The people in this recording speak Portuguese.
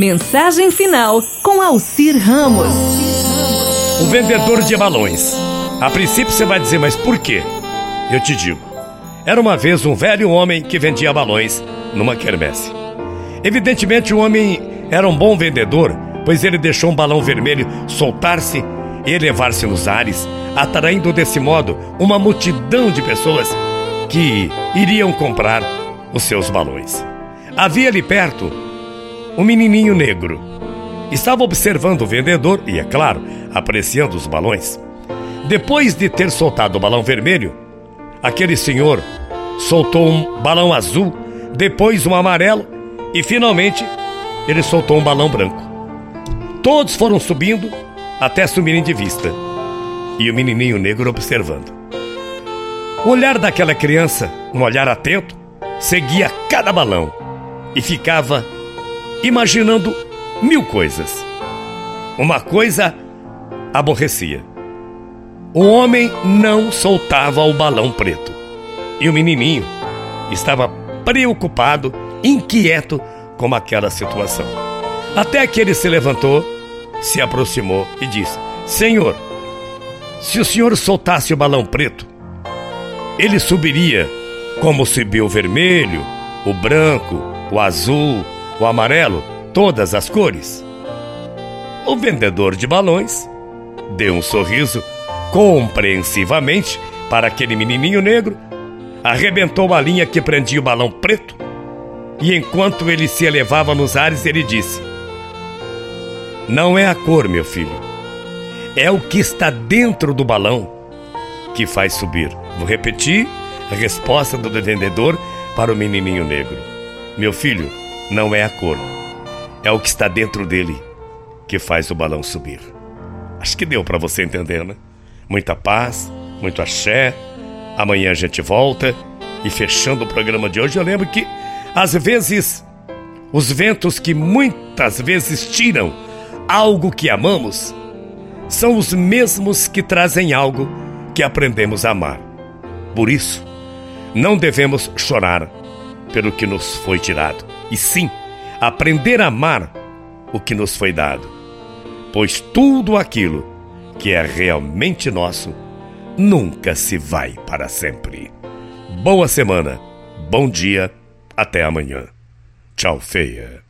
Mensagem final com Alcir Ramos. O vendedor de balões. A princípio você vai dizer, mas por quê? Eu te digo. Era uma vez um velho homem que vendia balões numa quermesse. Evidentemente, o homem era um bom vendedor, pois ele deixou um balão vermelho soltar-se e elevar-se nos ares, atraindo desse modo uma multidão de pessoas que iriam comprar os seus balões. Havia ali perto um menininho negro. Estava observando o vendedor e, é claro, apreciando os balões. Depois de ter soltado o balão vermelho, aquele senhor soltou um balão azul, depois um amarelo e finalmente ele soltou um balão branco. Todos foram subindo até sumirem de vista e o menininho negro observando. O olhar daquela criança, um olhar atento, seguia cada balão e ficava imaginando mil coisas. Uma coisa aborrecia. O homem não soltava o balão preto. E o menininho estava preocupado, inquieto com aquela situação. Até que ele se levantou, se aproximou e disse: Senhor, se o senhor soltasse o balão preto, ele subiria como subiu o vermelho, o branco, o azul, o amarelo, todas as cores. O vendedor de balões deu um sorriso compreensivamente para aquele menininho negro, arrebentou a linha que prendia o balão preto e enquanto ele se elevava nos ares, ele disse: Não é a cor, meu filho, é o que está dentro do balão que faz subir. Vou repetir a resposta do vendedor para o menininho negro: Meu filho, não é a cor, é o que está dentro dele que faz o balão subir. Acho que deu para você entender, né? Muita paz, muito axé. Amanhã a gente volta. E fechando o programa de hoje, eu lembro que, às vezes, os ventos que muitas vezes tiram algo que amamos são os mesmos que trazem algo que aprendemos a amar. Por isso, não devemos chorar pelo que nos foi tirado, e sim aprender a amar o que nos foi dado. Pois tudo aquilo que é realmente nosso nunca se vai para sempre. Boa semana, bom dia, até amanhã. Tchau, feia.